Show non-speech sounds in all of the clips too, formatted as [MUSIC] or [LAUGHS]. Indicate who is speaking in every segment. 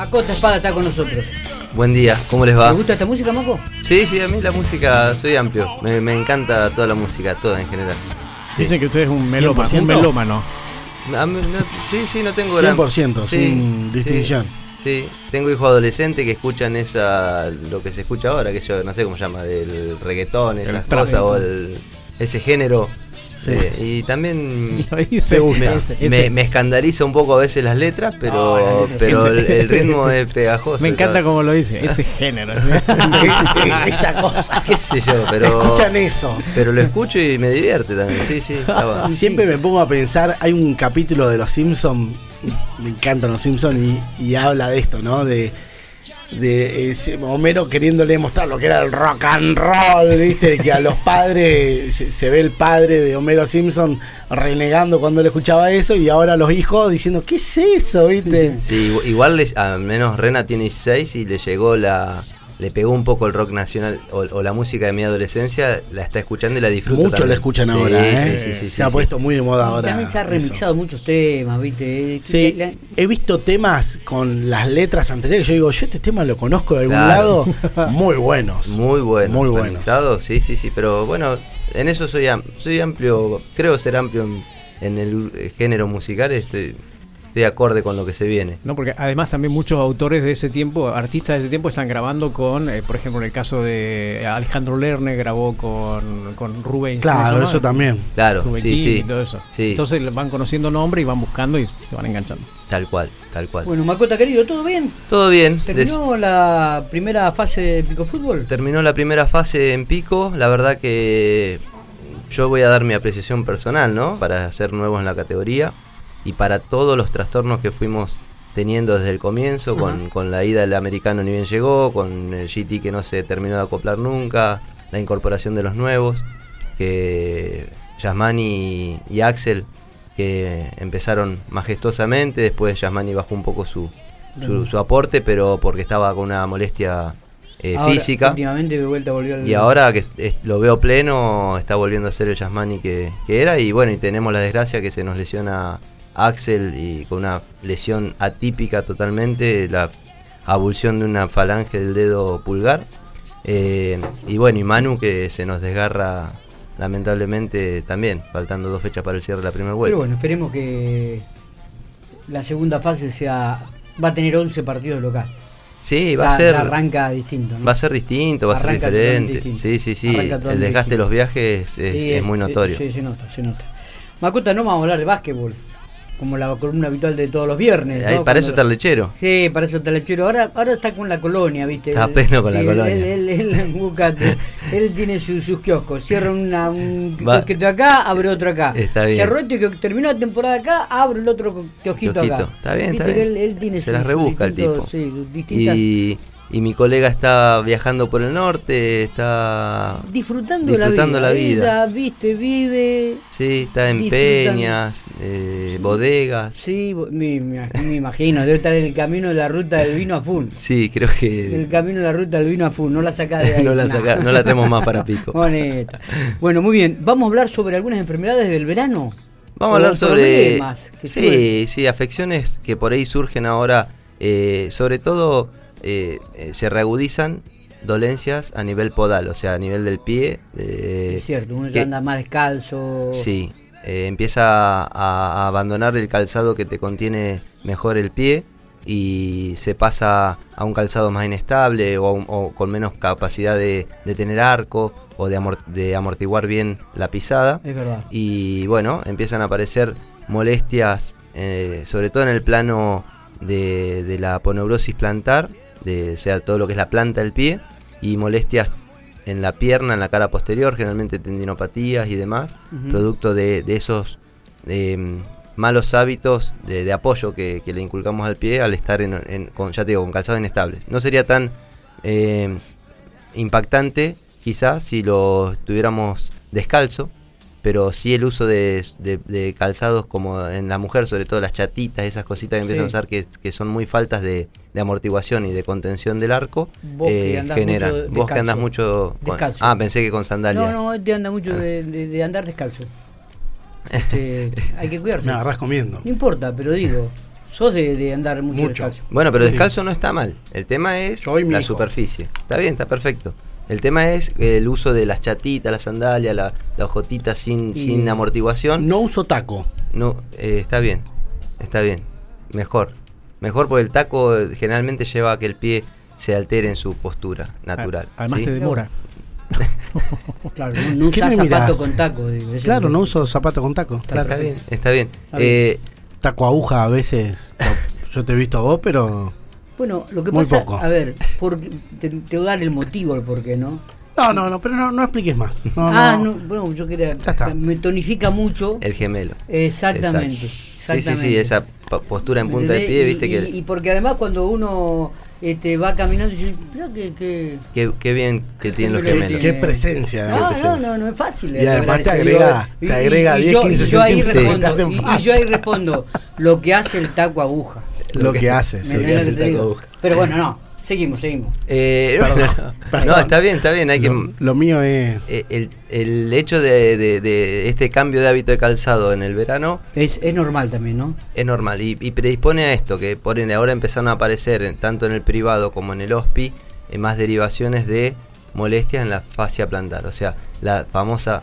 Speaker 1: Macota Espada está con nosotros.
Speaker 2: Buen día, ¿cómo les
Speaker 1: ¿Te
Speaker 2: va?
Speaker 1: gusta esta música, Maco?
Speaker 2: Sí, sí, a mí la música, soy amplio. Me, me encanta toda la música, toda en general. Sí.
Speaker 3: Dicen que usted es un melómano.
Speaker 4: 100%.
Speaker 3: Un melómano.
Speaker 2: A mí no- sí, sí, no tengo gran-
Speaker 4: 100%,
Speaker 2: Sí,
Speaker 4: sin distinción.
Speaker 2: Sí, tengo hijos adolescentes que escuchan esa lo que se escucha ahora, que yo no sé cómo se llama, el reggaetón, esas cosas, o el, ese género.
Speaker 4: Sí.
Speaker 2: Eh, y también [LAUGHS]
Speaker 3: Lo dice,
Speaker 4: Me
Speaker 2: me,
Speaker 3: ese-
Speaker 2: me-
Speaker 3: ese-
Speaker 2: me escandaliza un poco a veces las letras, pero,
Speaker 3: Ah,
Speaker 2: pero el, ritmo es pegajoso.
Speaker 3: Me encanta
Speaker 2: ¿no?
Speaker 3: cómo lo dice, ese género. [LAUGHS] [LAUGHS]
Speaker 4: Esa cosa.
Speaker 2: qué sé yo, pero
Speaker 4: Escuchan eso.
Speaker 2: pero lo escucho y me divierte también. Sí, sí.
Speaker 4: Siempre me pongo a pensar, hay un capítulo de Los Simpsons, me encantan Los Simpsons y, y habla de esto, ¿no? De, de ese Homero queriéndole mostrar lo que era el rock and roll, ¿viste? Que a los padres, se, ve el padre de Homero Simpson renegando cuando le escuchaba eso y ahora los hijos diciendo, ¿qué es eso, viste?
Speaker 2: Sí, igu- igual le- al menos Rena tiene 16 y le llegó la. Le pegó un poco el rock nacional o, o la música de mi adolescencia, la está escuchando y la disfruta.
Speaker 4: Muchos
Speaker 2: también.
Speaker 4: la escuchan
Speaker 2: Sí,
Speaker 4: ahora, ¿eh?
Speaker 2: Sí, sí, sí.
Speaker 4: se
Speaker 2: sí,
Speaker 4: ha
Speaker 2: sí.
Speaker 4: puesto muy de moda ahora.
Speaker 1: También se ha
Speaker 4: eso.
Speaker 1: remixado muchos temas, ¿viste?
Speaker 4: Sí,
Speaker 1: La-
Speaker 4: he visto temas con las letras anteriores. Yo digo, yo este tema lo conozco de algún
Speaker 2: Claro.
Speaker 4: lado. [LAUGHS] Muy buenos.
Speaker 2: Muy bueno.
Speaker 4: Muy buenos.
Speaker 2: remixado, Sí, sí, sí. Pero bueno, en eso soy, am- soy amplio. Creo ser amplio en, en el eh, género musical. Estoy, estoy acorde con lo que se viene.
Speaker 3: No, porque además también muchos autores de ese tiempo, artistas de ese tiempo, están grabando con, eh, por ejemplo, en el caso de Alejandro Lerner, grabó con, con Rubén. ¿cómo se
Speaker 4: Claro, eso también.
Speaker 2: Claro,
Speaker 3: Rubén
Speaker 2: sí, sí.
Speaker 3: y todo eso.
Speaker 2: Sí.
Speaker 3: Entonces van conociendo nombre y van buscando y se van enganchando.
Speaker 2: Tal cual, tal cual.
Speaker 1: Bueno, Macota querido, ¿todo bien?
Speaker 2: Todo bien.
Speaker 1: ¿Terminó la primera fase de Pico Fútbol?
Speaker 2: Terminó la primera fase en pico, la verdad que yo voy a dar mi apreciación personal, ¿no? Para ser nuevos en la categoría y para todos los trastornos que fuimos teniendo desde el comienzo, con, con la ida del americano ni bien llegó, con el GT que no se terminó de acoplar nunca, la incorporación de los nuevos, que Yasmani y Axel que empezaron majestuosamente, después Yasmani bajó un poco su, su, su aporte, pero porque estaba con una molestia eh,
Speaker 1: Ahora,
Speaker 2: física.
Speaker 1: Últimamente de vuelta volvió al...
Speaker 2: Y ahora que es- es- lo veo pleno, está volviendo a ser el Yasmani que, que era. Y bueno, y tenemos la desgracia que se nos lesiona Axel y con una lesión atípica totalmente, la abulsión de una falange del dedo pulgar. Eh, y bueno, y Manu que se nos desgarra lamentablemente también, faltando dos fechas para el cierre de la primera vuelta.
Speaker 1: Pero bueno, esperemos que la segunda fase sea... Va a tener 11 partidos local.
Speaker 2: sí, va a ser...
Speaker 1: arranca distinto. ¿no?
Speaker 2: Va a ser distinto, va a ser diferente. Sí, sí, sí. El desgaste de los viajes es,
Speaker 1: Sí,
Speaker 2: es muy notorio.
Speaker 1: Sí, se nota, se nota. Macota, no vamos a hablar de básquetbol, como la columna habitual de todos los viernes. ¿no?
Speaker 2: para
Speaker 1: Cuando-
Speaker 2: eso está el lechero.
Speaker 1: Sí, para eso está el lechero. Ahora, ahora está con la colonia, ¿viste?
Speaker 2: Está
Speaker 1: Él-
Speaker 2: pleno con la
Speaker 1: sí,
Speaker 2: colonia.
Speaker 1: Él, él, él [LAUGHS] él tiene su- sus kioscos. Cierra una, un
Speaker 2: Va.
Speaker 1: kiosquito acá, abre otro acá.
Speaker 2: Está bien.
Speaker 1: Cerró este que terminó la temporada acá, abre el otro kiosquito, acá.
Speaker 2: Está bien, está
Speaker 1: Viste que
Speaker 2: bien.
Speaker 1: Él, él tiene
Speaker 2: Se las rebusca el tipo.
Speaker 1: sí, distintas.
Speaker 2: Y, y mi colega está viajando por el norte, está
Speaker 1: disfrutando,
Speaker 2: disfrutando
Speaker 1: la
Speaker 2: la
Speaker 1: vida.
Speaker 2: vida.
Speaker 1: Ella, viste, vive.
Speaker 2: sí, está en peñas, eh, bodegas.
Speaker 1: Sí, me, me- imagino, debe estar en el camino de la ruta del vino a full.
Speaker 2: Sí, creo
Speaker 1: El
Speaker 2: que
Speaker 1: camino de la ruta del vino a full, no la sacás de ahí. [LAUGHS]
Speaker 2: no la, saca- no la traemos más para pico.
Speaker 1: Bonita. Bueno, muy bien. Vamos a hablar sobre algunas enfermedades del verano.
Speaker 2: Vamos a hablar sobre sí, sí, afecciones que por ahí surgen ahora, eh, sobre todo eh, eh, se reagudizan dolencias a nivel podal, o sea, a nivel del pie. eh,
Speaker 1: Es cierto, uno ya anda más descalzo.
Speaker 2: Sí, eh, empieza a, a abandonar el calzado que te contiene mejor el pie y se pasa a un calzado más inestable o, o con menos capacidad de, de tener arco o de, amor- de amortiguar bien la pisada.
Speaker 1: Es verdad.
Speaker 2: Y bueno, empiezan a aparecer molestias, eh, sobre todo en el plano de, de la poneurosis plantar, de, sea, todo lo que es la planta del pie, y molestias en la pierna, en la cara posterior, generalmente tendinopatías y demás, producto de, de esos eh, malos hábitos de, de apoyo que, que le inculcamos al pie al estar en, en- con, ya te digo, con calzados inestables. No sería tan eh, impactante quizás si lo tuviéramos descalzo, pero sí el uso de, de- de calzados como en la mujer, sobre todo las chatitas, esas cositas que empiezan
Speaker 1: Sí.
Speaker 2: a usar que, que son muy faltas de, de amortiguación y de contención del arco,
Speaker 1: Vos que
Speaker 2: eh,
Speaker 1: andás
Speaker 2: generan.
Speaker 1: mucho
Speaker 2: Vos que andás mucho... con-
Speaker 1: Descalzo.
Speaker 2: ah, pensé que con sandalias.
Speaker 1: No, no, este anda mucho de, de- de andar descalzo. Este, [LAUGHS] hay que cuidarse.
Speaker 4: Me agarrás comiendo.
Speaker 1: No importa, pero digo. sos de, de andar mucho,
Speaker 4: Mucho.
Speaker 1: descalzo.
Speaker 2: Bueno, pero descalzo no está mal. El tema es
Speaker 4: Soy
Speaker 2: la
Speaker 4: hijo.
Speaker 2: superficie. Está bien, está perfecto. El tema es el uso de las chatitas, las sandalias, la, la hojotita sin,
Speaker 1: Y-
Speaker 2: sin amortiguación.
Speaker 4: No uso taco.
Speaker 2: No, eh, está bien, está bien. Mejor. Mejor porque el taco generalmente lleva a que el pie se altere en su postura natural.
Speaker 3: Además
Speaker 2: ¿sí?
Speaker 3: te demora. [LAUGHS]
Speaker 1: Claro, no, no
Speaker 4: ¿Qué
Speaker 1: usás
Speaker 4: me
Speaker 1: zapato
Speaker 4: mirás?
Speaker 1: con taco. digo,
Speaker 4: Claro, no uso zapato con taco.
Speaker 2: Está,
Speaker 4: Claro.
Speaker 2: bien, está bien.
Speaker 1: Está bien.
Speaker 2: Eh,
Speaker 4: Taco aguja a veces. [LAUGHS] Yo te he visto a vos, pero.
Speaker 1: Bueno, lo que
Speaker 4: Muy
Speaker 1: pasa,
Speaker 4: poco.
Speaker 1: a ver, porque, te, te voy a dar el motivo el por qué, ¿no?
Speaker 4: No, no, no, pero no, no expliques más. No,
Speaker 1: ah,
Speaker 4: no.
Speaker 1: no, bueno, yo quería.
Speaker 4: Ya está.
Speaker 1: Me tonifica mucho.
Speaker 2: el gemelo.
Speaker 1: Exactamente.
Speaker 2: Sí, sí, sí, esa postura en punta de
Speaker 1: ¿Me
Speaker 2: pie, viste
Speaker 1: y,
Speaker 2: que...
Speaker 1: y- y porque además cuando uno este, va caminando, dice, mirá que. que
Speaker 2: Qué, qué bien que tienen los
Speaker 1: gemelo
Speaker 2: gemelos.
Speaker 4: Qué presencia.
Speaker 1: No, no, no, no es fácil.
Speaker 4: Y además
Speaker 1: lograr
Speaker 4: te agrega- te agrega 10,
Speaker 1: yo,
Speaker 4: 15
Speaker 1: y yo ahí respondo, y- y, yo ahí respondo lo que hace el taco aguja.
Speaker 4: Lo que hace,
Speaker 1: ¿Me
Speaker 4: sí,
Speaker 1: entendés
Speaker 4: sí,
Speaker 1: lo que. Pero bueno, no, seguimos, seguimos.
Speaker 2: Eh,
Speaker 4: Perdón, [LAUGHS]
Speaker 2: no, está bien, está bien. Hay que,
Speaker 4: Lo, lo mío es.
Speaker 2: eh, el, el hecho de, de- de este cambio de hábito de calzado en el verano
Speaker 1: Es, es normal también, ¿no?
Speaker 2: es normal y, y predispone a esto, que por ende ahora empezaron a aparecer en- tanto en el privado como en el OSPI eh, más derivaciones de molestias en la fascia plantar, o sea, la famosa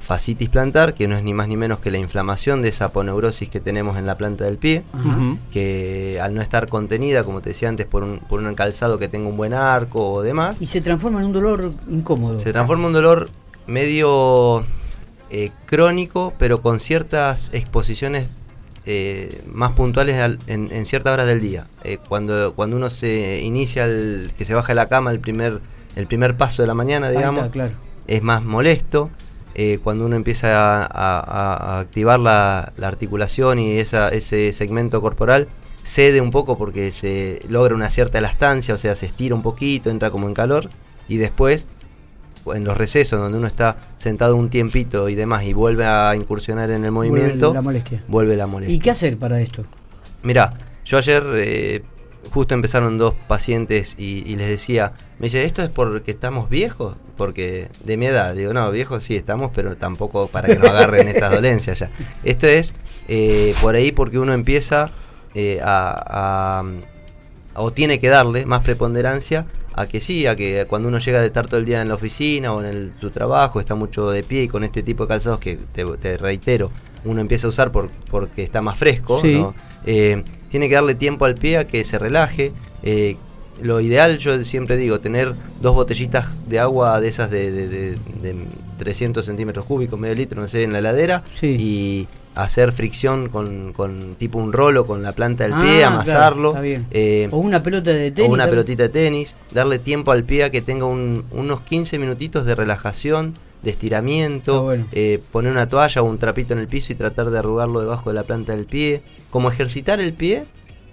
Speaker 2: fascitis plantar, que no es ni más ni menos que la inflamación de esa aponeurosis que tenemos en la planta del pie,
Speaker 1: Ajá.
Speaker 2: Que al no estar contenida, como te decía antes, por un, por un calzado que tenga un buen arco o demás,
Speaker 1: Y se transforma en un dolor incómodo.
Speaker 2: se transforma en un dolor medio eh, crónico, pero con ciertas exposiciones eh, más puntuales al- en, en ciertas horas del día. Eh, cuando, cuando uno se inicia, el, que se baja de la cama, el primer, el primer paso de la mañana, digamos,
Speaker 1: está, claro.
Speaker 2: es más molesto. Eh, cuando uno empieza a, a- a activar la, la articulación y esa, ese segmento corporal, cede un poco porque se logra una cierta elastancia, o sea, se estira un poquito, entra como en calor, y después, en los recesos donde uno está sentado un tiempito y demás y vuelve a incursionar en el
Speaker 1: Vuelve
Speaker 2: movimiento,
Speaker 1: la molestia.
Speaker 2: vuelve la molestia.
Speaker 1: ¿Y qué hacer para esto?
Speaker 2: Mirá, yo ayer eh, justo empezaron dos pacientes y, y les decía, me dice, ¿esto es porque estamos viejos? Porque de mi edad, digo, no, viejos sí estamos, pero tampoco para que nos agarren [LAUGHS] estas dolencias ya. Esto es eh, por ahí porque uno empieza eh, a, a- o tiene que darle más preponderancia a que sí, a que cuando uno llega de estar todo el día en la oficina o en el- su trabajo, está mucho de pie y con este tipo de calzados que te, te reitero, uno empieza a usar por, porque está más fresco,
Speaker 1: Sí.
Speaker 2: ¿no? Eh, tiene que darle tiempo al pie a que se relaje. eh, lo ideal, yo siempre digo, tener dos botellitas de agua de esas de, de- de- de 300 centímetros cúbicos, medio litro, no sé, en la heladera
Speaker 1: Sí.
Speaker 2: y hacer fricción con, con tipo un rolo con la planta del
Speaker 1: Ah,
Speaker 2: pie,
Speaker 1: claro,
Speaker 2: amasarlo.
Speaker 1: está bien.
Speaker 2: eh,
Speaker 1: O una pelota de tenis.
Speaker 2: o una pelotita de tenis, darle tiempo al pie a que tenga un- unos 15 minutitos de relajación, de estiramiento,
Speaker 1: Está bueno.
Speaker 2: eh, poner una toalla o un trapito en el piso y tratar de arrugarlo debajo de la planta del pie, como ejercitar el pie,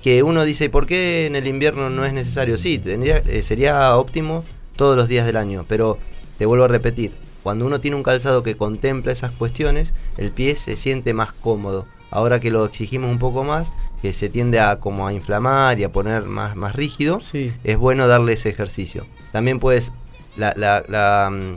Speaker 2: que uno dice, ¿y por qué en el invierno no es necesario? Sí, tendría, eh, sería óptimo todos los días del año, pero te vuelvo a repetir, cuando uno tiene un calzado que contempla esas cuestiones, el pie se siente más cómodo. Ahora que lo exigimos un poco más, que se tiende a como a inflamar y a poner más, más rígido,
Speaker 1: Sí.
Speaker 2: es bueno darle ese ejercicio. También puedes, la, la- la, mm,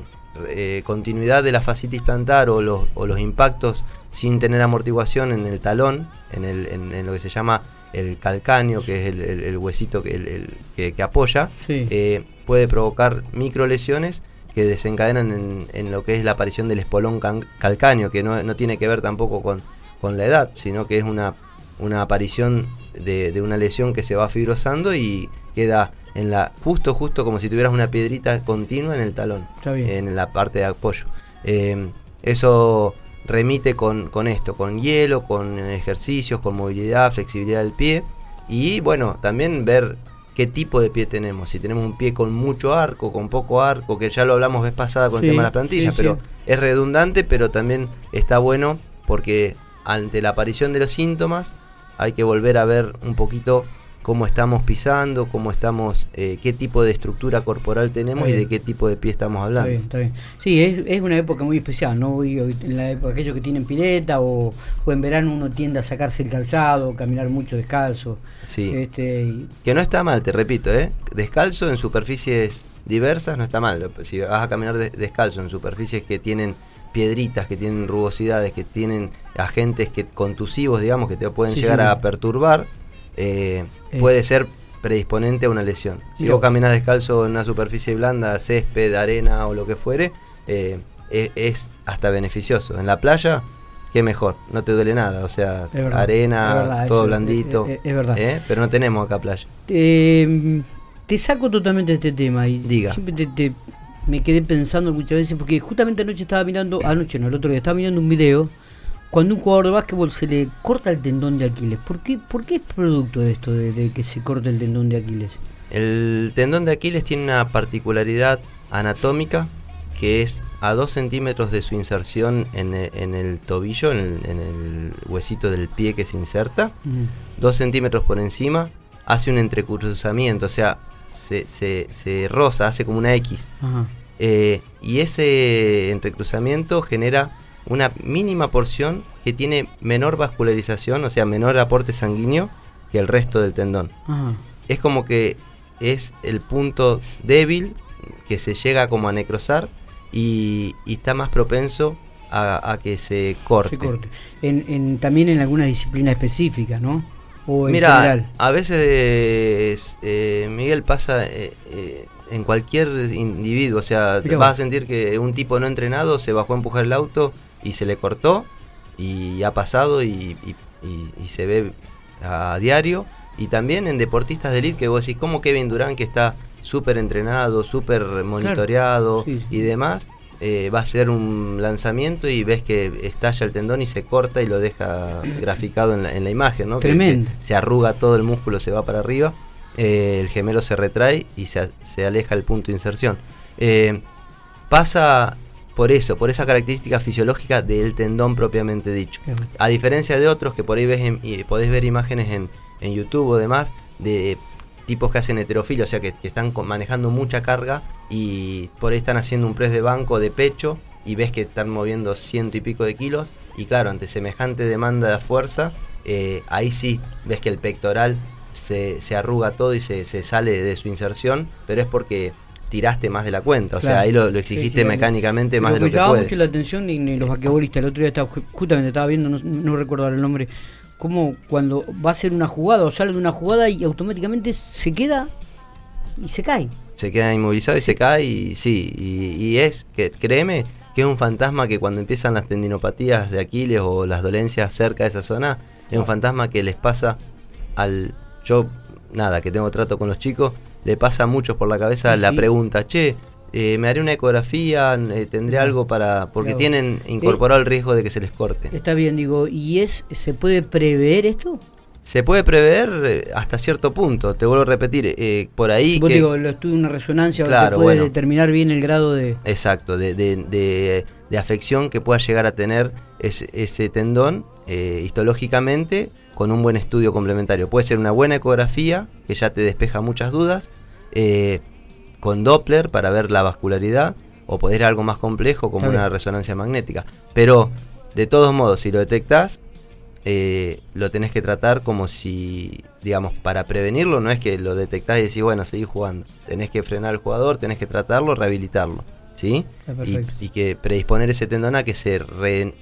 Speaker 2: eh, continuidad de la fascitis plantar o los, o los impactos sin tener amortiguación en el talón, en, el, en, en lo que se llama el calcáneo, que es el, el- el huesito que, que- que apoya,
Speaker 1: Sí.
Speaker 2: eh, puede provocar micro lesiones que desencadenan en, en lo que es la aparición del espolón can- calcáneo, que no, no tiene que ver tampoco con, con la edad, sino que es una, una aparición de, de una lesión que se va fibrosando y queda en la justo justo como si tuvieras una piedrita continua en el talón, en la parte de apoyo. Eh, eso remite con, con esto, con hielo, con ejercicios, con movilidad, flexibilidad del pie y bueno, también ver qué tipo de pie tenemos, si tenemos un pie con mucho arco, con poco arco, que ya lo hablamos vez pasada con
Speaker 1: Sí,
Speaker 2: el tema de las plantillas,
Speaker 1: sí,
Speaker 2: pero
Speaker 1: sí.
Speaker 2: es redundante, pero también está bueno porque ante la aparición de los síntomas hay que volver a ver un poquito cómo estamos pisando, cómo estamos, eh, qué tipo de estructura corporal tenemos
Speaker 1: Está
Speaker 2: y de qué tipo de pie estamos
Speaker 1: Está
Speaker 2: hablando.
Speaker 1: bien, está bien. Sí, es, es una época muy especial, ¿no? Hoy En la época, aquellos que tienen pileta o, o en verano uno tiende a sacarse el calzado, caminar mucho descalzo.
Speaker 2: Sí.
Speaker 1: Este, y-
Speaker 2: Que no está mal, te repito, ¿eh? Descalzo en superficies diversas no está mal. Si vas a caminar de- descalzo en superficies que tienen piedritas, que tienen rugosidades, que tienen agentes que contusivos, digamos, que te pueden
Speaker 1: Sí,
Speaker 2: llegar
Speaker 1: sí.
Speaker 2: a perturbar, eh,
Speaker 1: Eh.
Speaker 2: puede ser predisponente a una lesión. Si
Speaker 1: Mirá.
Speaker 2: vos caminas descalzo en una superficie blanda, césped, arena o lo que fuere, eh, es, es hasta beneficioso. En la playa, qué mejor, no te duele nada, o sea,
Speaker 1: verdad,
Speaker 2: arena,
Speaker 1: verdad,
Speaker 2: todo blandito.
Speaker 1: es- es- es verdad.
Speaker 2: ¿eh? Pero no tenemos acá playa.
Speaker 1: Eh, te saco totalmente de este tema y
Speaker 2: Diga.
Speaker 1: siempre te, te- me quedé pensando muchas veces porque justamente anoche estaba mirando, anoche no, el otro día estaba mirando un video cuando un jugador de básquetbol se le corta el tendón de Aquiles. ¿Por qué, por qué es producto de esto de, de que se corte el tendón de Aquiles?
Speaker 2: El tendón de Aquiles tiene una particularidad anatómica que es a 2 centímetros de su inserción en el, en el tobillo, en el, en el huesito del pie que se inserta, 2 centímetros por encima, hace un entrecruzamiento, o sea, se, se, se roza, hace como una X.
Speaker 1: Ajá.
Speaker 2: Eh, y ese entrecruzamiento genera una mínima porción que tiene menor vascularización, o sea, menor aporte sanguíneo que el resto del tendón
Speaker 1: Ajá.
Speaker 2: es como que es el punto débil que se llega como a necrosar y, y está más propenso a, a que se corte.
Speaker 1: Se corte. En, en- también en alguna disciplina específica, ¿no? O en
Speaker 2: Mira,
Speaker 1: general.
Speaker 2: a veces eh, Miguel pasa eh, eh, en cualquier individuo, o sea,
Speaker 1: Mirá
Speaker 2: vas a sentir que un tipo no entrenado se bajó a empujar el auto y se le cortó y ha pasado y, y- y- y se ve a diario. Y también en deportistas de elite que vos decís, como Kevin Durant que está súper entrenado, súper monitoreado
Speaker 1: sí.
Speaker 2: y demás, eh, va a hacer un lanzamiento y ves que estalla el tendón y se corta y lo deja [COUGHS] graficado en la, en la imagen, ¿no? Que- que
Speaker 1: Tremendo.
Speaker 2: se arruga todo el músculo, se va para arriba, eh, el gemelo se retrae y se, se aleja el punto de inserción. Eh, pasa por eso, por esa característica fisiológica del tendón propiamente dicho. A diferencia de otros que por ahí ves en- y podés ver imágenes en, en YouTube o demás de tipos que hacen heterofilia, o sea que, que están con- manejando mucha carga y por ahí están haciendo un press de banco de pecho y ves que están moviendo ciento y pico de kilos y claro, ante semejante demanda de fuerza, eh, ahí sí ves que el pectoral se, se arruga todo y se, se sale de su inserción, pero es porque tiraste más de la cuenta, o sea, ahí lo, exigiste
Speaker 1: sí,
Speaker 2: mecánicamente más de lo que puede.
Speaker 1: mucho la atención en, en los basquetbolistas. El otro día estaba, ju- justamente estaba viendo, no, no recuerdo el nombre, cómo cuando va a hacer una jugada o sale de una jugada y automáticamente se queda y se cae.
Speaker 2: se queda inmovilizado y se cae y sí, y, y es que créeme que es un fantasma que cuando empiezan las tendinopatías de Aquiles o las dolencias cerca de esa zona, es un fantasma que les pasa al yo nada, que tengo trato con los chicos, le pasa a muchos por la cabeza
Speaker 1: Sí,
Speaker 2: la
Speaker 1: sí.
Speaker 2: pregunta, "Che, eh, me haré una ecografía, eh, tendré algo para porque
Speaker 1: Claro.
Speaker 2: tienen incorporado el riesgo de que se les corte."
Speaker 1: Está bien, digo, ¿y es se puede prever esto?
Speaker 2: Se puede prever eh, hasta cierto punto, te vuelvo a repetir, eh, por ahí
Speaker 1: Vos
Speaker 2: que
Speaker 1: digo, lo estuve una resonancia
Speaker 2: Claro,
Speaker 1: puede
Speaker 2: bueno.
Speaker 1: determinar bien el grado de...
Speaker 2: Exacto, de, de- de- de afección que pueda llegar a tener ese, ese tendón eh, histológicamente con un buen estudio complementario. Puede ser una buena ecografía, que ya te despeja muchas dudas, eh, con Doppler para ver la vascularidad, o poder ir a algo más complejo como una resonancia magnética. Pero, de todos modos, si lo detectás, eh, lo tenés que tratar como si, digamos, para prevenirlo, no es que lo detectás y decís, bueno, seguís jugando. Tenés que frenar al jugador, tenés que tratarlo, rehabilitarlo, ¿sí? Y, y que predisponer ese tendón a que se re,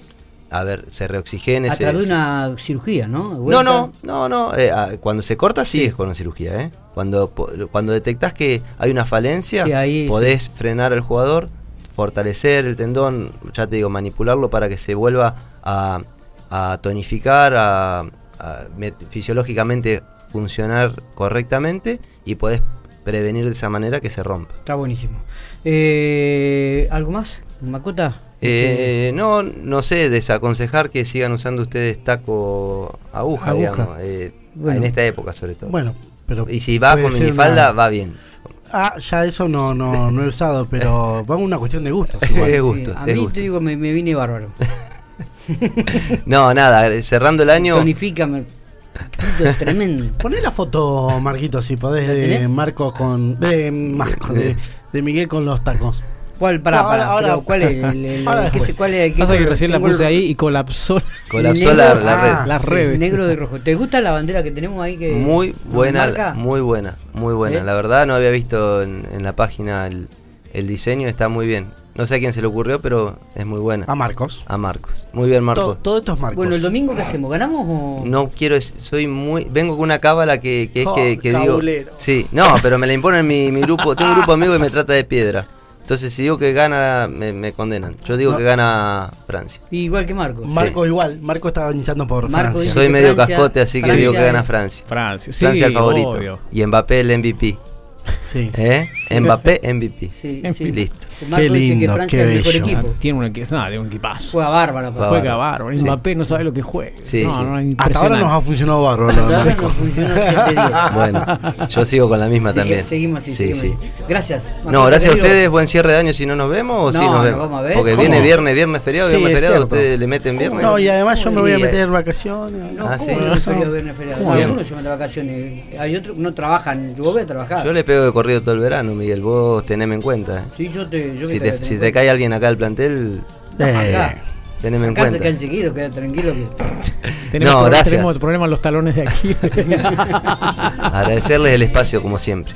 Speaker 2: a ver, se reoxigene.
Speaker 1: A
Speaker 2: se-
Speaker 1: través de
Speaker 2: se-
Speaker 1: una cirugía, ¿no?
Speaker 2: no,
Speaker 1: Vuelta.
Speaker 2: no, no, no. eh, cuando se corta sí, es con una cirugía, ¿eh? Cuando, cuando detectás que hay una falencia,
Speaker 1: Sí, ahí-
Speaker 2: podés frenar al jugador, fortalecer el tendón, ya te digo, manipularlo para que se vuelva a, a tonificar, a, fisiológicamente funcionar correctamente y podés prevenir de esa manera que se rompa.
Speaker 1: Está buenísimo. Eh, ¿Algo más? ¿Macota?
Speaker 2: Eh, no, no sé, desaconsejar que sigan usando ustedes taco aguja,
Speaker 1: Aguja.
Speaker 2: digamos, eh,
Speaker 1: Bueno.
Speaker 2: en esta época sobre todo.
Speaker 4: Bueno, pero.
Speaker 2: y si va con minifalda,
Speaker 4: una-
Speaker 2: va bien.
Speaker 4: Ah, ya eso no, no, no he usado, pero [LAUGHS] va una cuestión de gustos. igual.
Speaker 2: Es gusto,
Speaker 1: a
Speaker 2: es
Speaker 1: mí
Speaker 2: gusto.
Speaker 1: te digo, me, me vine bárbaro. [LAUGHS]
Speaker 2: No, nada, cerrando el año.
Speaker 1: Tonifica, me- puto, tremendo. [LAUGHS]
Speaker 4: Poné la foto, Marquito, si podés,
Speaker 1: ¿La
Speaker 4: de? Marcos con. De Marcos, de, de Miguel con los tacos.
Speaker 1: ¿Cuál, pará,
Speaker 4: No, ahora-
Speaker 1: pará,
Speaker 4: ahora-
Speaker 1: pero ¿cuál es? El, el- [LAUGHS]
Speaker 4: ahora
Speaker 1: el que
Speaker 4: después.
Speaker 1: se- ¿Cuál es el que
Speaker 3: Pasa que recién la
Speaker 1: el
Speaker 3: puse ahí y colapsó.
Speaker 2: Colapsó la, la red.
Speaker 1: ah,
Speaker 3: Las
Speaker 1: sí,
Speaker 3: redes.
Speaker 1: Negro de rojo. ¿Te gusta la bandera que tenemos ahí? que
Speaker 2: Muy buena,
Speaker 1: marca?
Speaker 2: muy buena, muy buena.
Speaker 1: ¿Eh?
Speaker 2: La verdad no había visto en, en la página el, el diseño, está muy bien. No sé a quién se le ocurrió, pero es muy buena.
Speaker 4: A Marcos.
Speaker 2: A Marcos. Muy bien, Marcos.
Speaker 4: Todo, todo esto es Marcos.
Speaker 1: Bueno, el domingo ¿qué hacemos? ¿Ganamos o.?
Speaker 2: No quiero, soy muy, vengo con una cábala que, que es
Speaker 4: Oh,
Speaker 2: que, que digo, sí, no, pero me la imponen mi, mi grupo, tengo un grupo amigo que me trata de piedra, entonces si digo que gana, me, me condenan, yo digo
Speaker 4: No.
Speaker 2: que gana Francia,
Speaker 1: Igual que Marcos.
Speaker 4: Marcos igual. Marcos estaba hinchando por
Speaker 1: Marcos
Speaker 4: Francia.
Speaker 2: soy medio
Speaker 1: Francia-
Speaker 2: cascote, así que digo que gana Francia,
Speaker 3: Francia, sí,
Speaker 2: Francia el favorito,
Speaker 3: obvio.
Speaker 2: y Mbappé el MVP,
Speaker 4: Sí.
Speaker 2: ¿eh? Mbappé MVP,
Speaker 1: Sí, sí.
Speaker 2: listo.
Speaker 4: Qué
Speaker 1: dice que
Speaker 4: lindo,
Speaker 1: Francia
Speaker 4: qué
Speaker 1: es el mejor
Speaker 4: bello.
Speaker 3: Ah,
Speaker 1: equipo.
Speaker 3: Tiene un, equi- no, tiene un equipazo.
Speaker 1: Juega bárbaro, papá.
Speaker 2: Bárbaro.
Speaker 3: Juega bárbaro.
Speaker 2: Sí.
Speaker 3: Mbappé no sabe lo que juega.
Speaker 2: Sí,
Speaker 3: no,
Speaker 2: sí.
Speaker 3: no,
Speaker 4: Hasta ahora nos ha funcionado bárbaro. [LAUGHS]
Speaker 2: Bueno, yo sigo con la misma también.
Speaker 1: Seguimos así,
Speaker 2: Sí,
Speaker 1: seguimos
Speaker 2: sí.
Speaker 1: así. Gracias.
Speaker 2: No, gracias a ustedes, buen cierre de año si no nos vemos o si
Speaker 1: No,
Speaker 2: nos
Speaker 1: nos
Speaker 2: vemos.
Speaker 1: vamos a ver.
Speaker 2: Porque
Speaker 4: ¿Cómo?
Speaker 2: viene viernes, viernes feriado,
Speaker 4: Sí,
Speaker 2: viernes
Speaker 4: es
Speaker 2: feriado, ustedes le meten viernes.
Speaker 4: No, y además yo me voy a meter en vacaciones.
Speaker 1: No,
Speaker 2: Ah,
Speaker 1: ¿cómo
Speaker 2: sí.
Speaker 1: no es feriado, viernes feriado? Algunos se van de vacaciones. Hay otros que no trabajan. Yo voy a trabajar.
Speaker 2: Yo le pego de corrido todo el verano, Miguel, vos teneme en cuenta.
Speaker 1: Sí, yo te. Yo
Speaker 2: Si te, si te cae alguien acá del plantel,
Speaker 4: Eh,
Speaker 1: Acá.
Speaker 2: teneme en
Speaker 1: Acá se
Speaker 2: cuenta.
Speaker 1: quedan seguidos, quedan tranquilos. Que... [LAUGHS]
Speaker 3: Tenemos,
Speaker 2: No, gracias.
Speaker 3: tenemos problemas los talones de aquí. [LAUGHS] [LAUGHS]
Speaker 2: Agradecerles el espacio como siempre.